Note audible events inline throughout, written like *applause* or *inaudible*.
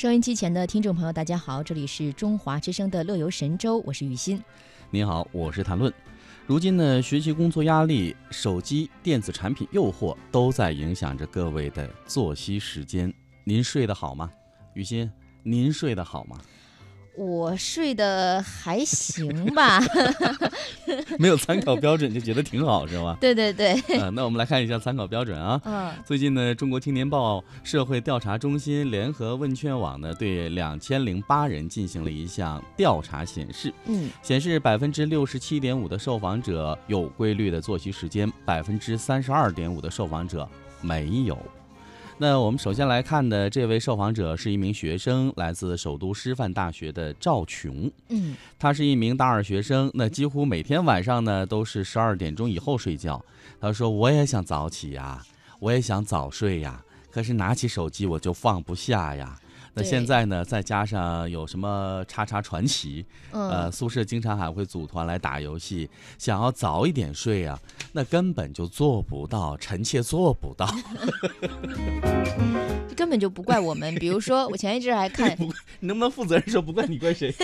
收音机前的听众朋友，大家好，这里是中华之声的乐游神州，我是雨欣。您好，我是谭论。如今呢，学习工作压力、手机、电子产品诱惑都在影响着各位的作息时间。您睡得好吗？雨欣，您睡得好吗？我睡得还行吧，*laughs* 没有参考标准就觉得挺好是吧？对对对。嗯，*laughs* 那我们来看一下参考标准啊。嗯。最近呢，中国青年报社会调查中心联合问卷网呢，对两千零八人进行了一项调查，显示，嗯，显示百分之六十七点五的受访者有规律的作息时间，百分之三十二点五的受访者没有。那我们首先来看的这位受访者是一名学生，来自首都师范大学的赵琼。嗯，他是一名大二学生，那几乎每天晚上呢都是十二点钟以后睡觉。他说：“我也想早起呀，我也想早睡呀，可是拿起手机我就放不下呀。”那现在呢？再加上有什么叉叉传奇，呃，宿舍经常还会组团来打游戏，想要早一点睡啊，那根本就做不到，臣妾做不到。*laughs* 根本就不怪我们。比如说，我前一阵还 *laughs* 看，你能不能负责任说不怪你，怪谁？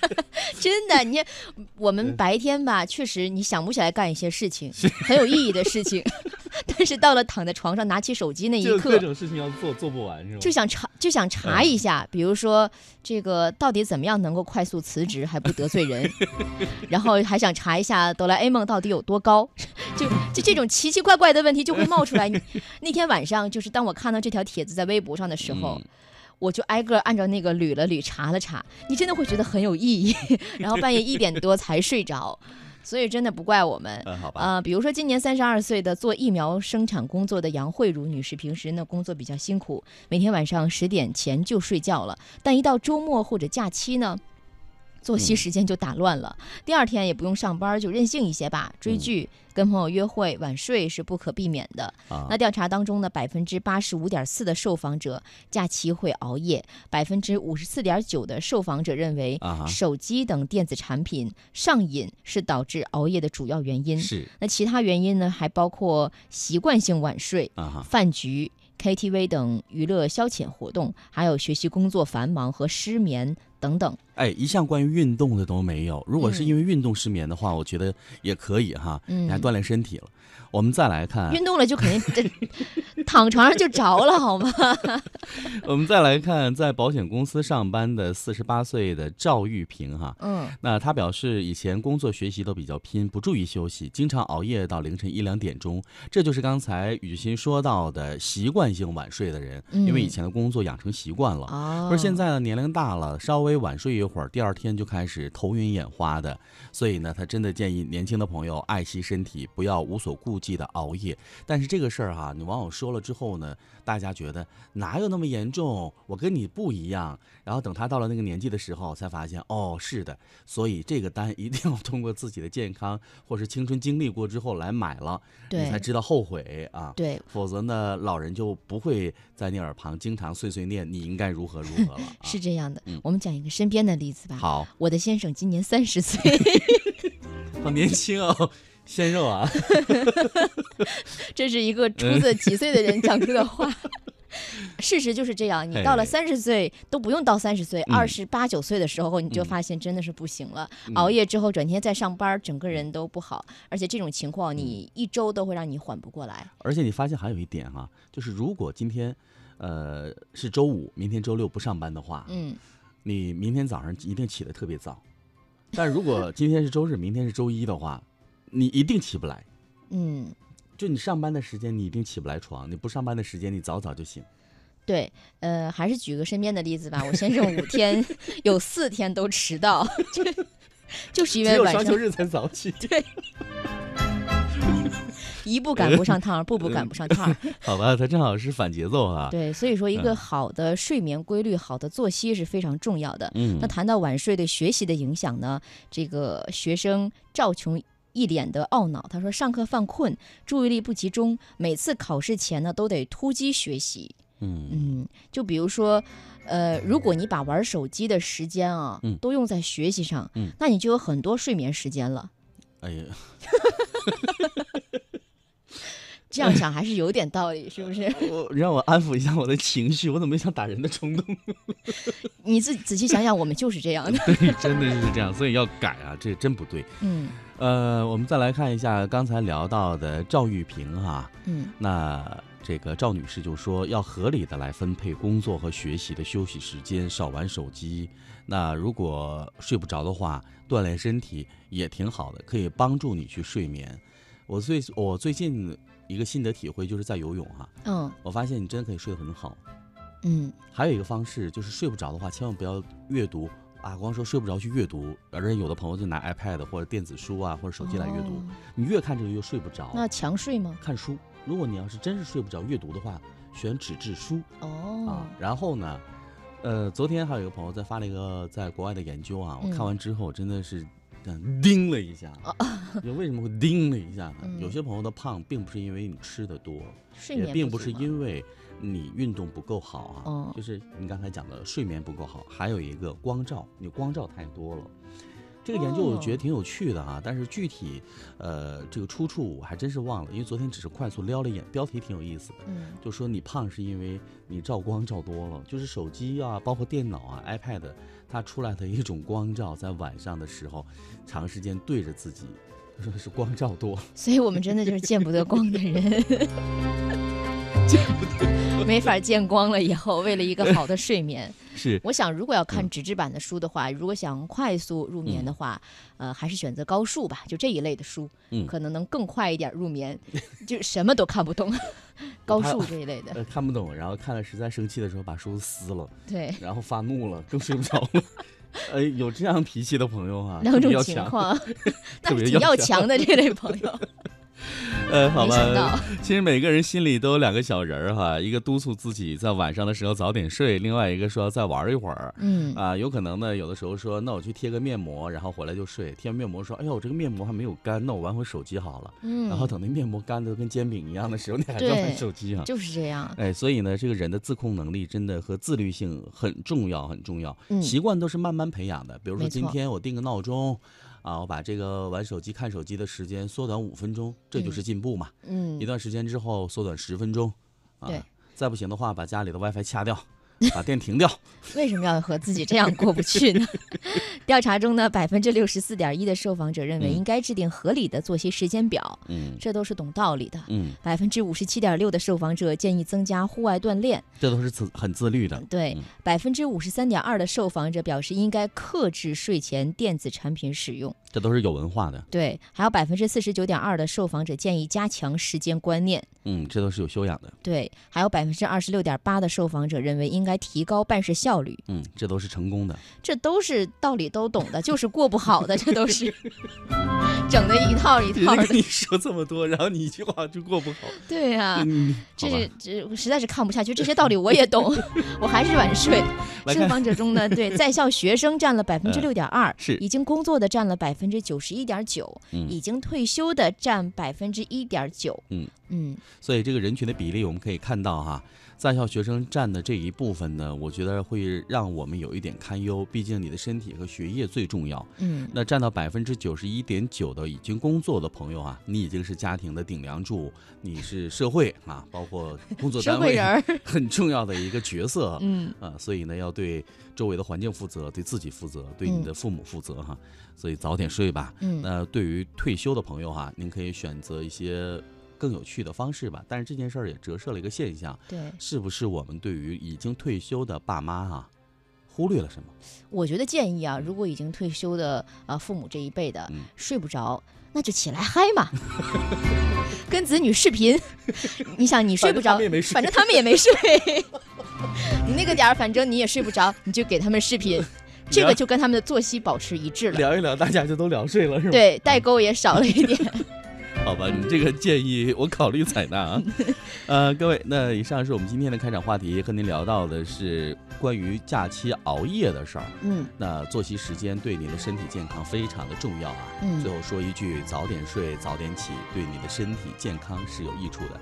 *laughs* 真的，你我们白天吧，确实你想不起来干一些事情，很有意义的事情。*laughs* 但是到了躺在床上拿起手机那一刻，各种事情要做做不完是吗？就想查就想查一下，比如说这个到底怎么样能够快速辞职还不得罪人，*laughs* 然后还想查一下哆啦 A 梦到底有多高，*laughs* 就就这种奇奇怪怪的问题就会冒出来。那天晚上就是当我看到这条帖子在微博上的时候，我就挨个按照那个捋了捋查了查，你真的会觉得很有意义，然后半夜一点多才睡着。所以真的不怪我们，嗯，好吧，呃，比如说今年三十二岁的做疫苗生产工作的杨慧茹女士，平时呢工作比较辛苦，每天晚上十点前就睡觉了，但一到周末或者假期呢。作息时间就打乱了，第二天也不用上班，就任性一些吧，追剧、跟朋友约会、晚睡是不可避免的。那调查当中呢，百分之八十五点四的受访者假期会熬夜，百分之五十四点九的受访者认为手机等电子产品上瘾是导致熬夜的主要原因。是，那其他原因呢，还包括习惯性晚睡、饭局。KTV 等娱乐消遣活动，还有学习工作繁忙和失眠等等。哎，一项关于运动的都没有。如果是因为运动失眠的话，我觉得也可以哈，你还锻炼身体了。我们再来看，运动了就肯定躺床上就着了，好吗？*laughs* 我们再来看，在保险公司上班的四十八岁的赵玉平哈，嗯，那他表示以前工作学习都比较拼，不注意休息，经常熬夜到凌晨一两点钟，这就是刚才雨欣说到的习惯性晚睡的人，因为以前的工作养成习惯了，而现在呢年龄大了，稍微晚睡一会儿，第二天就开始头晕眼花的，所以呢，他真的建议年轻的朋友爱惜身体，不要无所顾忌。的熬夜，但是这个事儿哈，你网友说了之后呢，大家觉得哪有那么严重？我跟你不一样。然后等他到了那个年纪的时候，才发现哦，是的。所以这个单一定要通过自己的健康或是青春经历过之后来买了，你才知道后悔啊。对，否则呢，老人就不会在你耳旁经常碎碎念你应该如何如何了。*laughs* 是这样的，我们讲一个身边的例子吧。好，我的先生今年三十岁，*laughs* 好年轻哦。*laughs* 鲜肉啊！*laughs* 这是一个出自几岁的人讲出的话。事实就是这样，你到了三十岁都不用到三十岁，二十八九岁的时候，你就发现真的是不行了。熬夜之后，整天在上班，整个人都不好，而且这种情况你一周都会让你缓不过来。而且你发现还有一点哈，就是如果今天，呃，是周五，明天周六不上班的话，嗯，你明天早上一定起得特别早。但如果 *laughs* 今天是周日，明天是周一的话。你一定起不来，嗯，就你上班的时间，你一定起不来床；你不上班的时间，你早早就醒。对，呃，还是举个身边的例子吧。我先生五天 *laughs* 有四天都迟到，*laughs* 就就是因为晚上双休日才早起。对，一步赶不上趟，步步赶不上趟。*laughs* 好吧，他正好是反节奏啊。对，所以说一个好的睡眠规律、好的作息是非常重要的。嗯，那谈到晚睡对学习的影响呢？这个学生赵琼。一脸的懊恼，他说：“上课犯困，注意力不集中，每次考试前呢都得突击学习。嗯嗯，就比如说，呃，如果你把玩手机的时间啊，都用在学习上，嗯，那你就有很多睡眠时间了。哎呀，*laughs* 这样想还是有点道理，是不是？*laughs* 我让我安抚一下我的情绪，我怎么没想打人的冲动？*laughs* 你自仔细想想，我们就是这样的。对，真的是这样，所以要改啊，这真不对。嗯，呃，我们再来看一下刚才聊到的赵玉平哈，嗯，那这个赵女士就说要合理的来分配工作和学习的休息时间，少玩手机。那如果睡不着的话，锻炼身体也挺好的，可以帮助你去睡眠。我最我最近一个心得体会就是在游泳哈，嗯，我发现你真的可以睡得很好，嗯，还有一个方式就是睡不着的话，千万不要阅读啊，光说睡不着去阅读，而且有的朋友就拿 iPad 或者电子书啊或者手机来阅读，你越看这个越睡不着。那强睡吗？看书，如果你要是真是睡不着阅读的话，选纸质书哦，啊，然后呢，呃，昨天还有一个朋友在发了一个在国外的研究啊，我看完之后真的是。叮了一下，*laughs* 就为什么会叮了一下呢？有些朋友的胖，并不是因为你吃的多，也并不是因为你运动不够好啊，就是你刚才讲的睡眠不够好，还有一个光照，你光照太多了。这个研究我觉得挺有趣的啊，但是具体，呃，这个出处我还真是忘了，因为昨天只是快速撩了一眼，标题挺有意思的，嗯，就说你胖是因为你照光照多了，就是手机啊，包括电脑啊，iPad，它出来的一种光照，在晚上的时候，长时间对着自己，说是光照多，所以我们真的就是见不得光的人，*laughs* 见不得。没法见光了以后，为了一个好的睡眠，*laughs* 是。我想，如果要看纸质版的书的话，如果想快速入眠的话，呃，还是选择高数吧，就这一类的书，嗯，可能能更快一点入眠，就什么都看不懂，高数这一类的，看不懂，然后看了实在生气的时候把书撕了，对，然后发怒了，更睡不着了。*laughs* 呃，有这样脾气的朋友啊，两种情况，*laughs* 特别要强的这类朋友。*laughs* 呃，好吧，*laughs* 其实每个人心里都有两个小人儿哈，一个督促自己在晚上的时候早点睡，另外一个说再玩一会儿。嗯啊，有可能呢，有的时候说那我去贴个面膜，然后回来就睡。贴完面膜说，哎呦，我这个面膜还没有干，那我玩会手机好了。嗯，然后等那面膜干的跟煎饼一样的时候，你还在玩手机啊？就是这样。哎，所以呢，这个人的自控能力真的和自律性很重要，很重要。习惯都是慢慢培养的。比如说今天我定个闹钟。啊，我把这个玩手机、看手机的时间缩短五分钟，这就是进步嘛。嗯，一段时间之后缩短十分钟，啊，再不行的话，把家里的 WiFi 掐掉。*laughs* 把电停掉，为什么要和自己这样过不去呢？*laughs* 调查中呢，百分之六十四点一的受访者认为应该制定合理的作息时间表，嗯，这都是懂道理的，嗯，百分之五十七点六的受访者建议增加户外锻炼，这都是自很自律的，对，百分之五十三点二的受访者表示应该克制睡前电子产品使用，这都是有文化的，对，还有百分之四十九点二的受访者建议加强时间观念，嗯，这都是有修养的，对，还有百分之二十六点八的受访者认为应。应该提高办事效率。嗯，这都是成功的，这都是道理都懂的，*laughs* 就是过不好的，这都是 *laughs* 整的一套一套的。你说这么多，然后你一句话就过不好。对呀，这是这实在是看不下去。这些道理我也懂，*laughs* 我还是晚睡。受访者中呢，对在校学生占了百分之六点二，是已经工作的占了百分之九十一点九，已经退休的占百分之一点九。嗯嗯，所以这个人群的比例我们可以看到哈。在校学生占的这一部分呢，我觉得会让我们有一点堪忧。毕竟你的身体和学业最重要。嗯，那占到百分之九十一点九的已经工作的朋友啊，你已经是家庭的顶梁柱，你是社会啊，包括工作单位 *laughs* *laughs* 很重要的一个角色。嗯啊，所以呢，要对周围的环境负责，对自己负责，对你的父母负责哈。所以早点睡吧。嗯，那对于退休的朋友哈，您可以选择一些。更有趣的方式吧，但是这件事儿也折射了一个现象，对，是不是我们对于已经退休的爸妈啊，忽略了什么？我觉得建议啊，如果已经退休的啊父母这一辈的睡不着，那就起来嗨嘛，*laughs* 跟子女视频。*laughs* 你想你睡不着，反正他们也没睡，*laughs* 你那个点儿反正你也睡不着，你就给他们视频，这个就跟他们的作息保持一致了。聊一聊，大家就都聊睡了，是吧？对，代沟也少了一点。好吧，你这个建议我考虑采纳啊。*laughs* 呃，各位，那以上是我们今天的开场话题，和您聊到的是关于假期熬夜的事儿。嗯，那作息时间对你的身体健康非常的重要啊。嗯，最后说一句，早点睡，早点起，对你的身体健康是有益处的。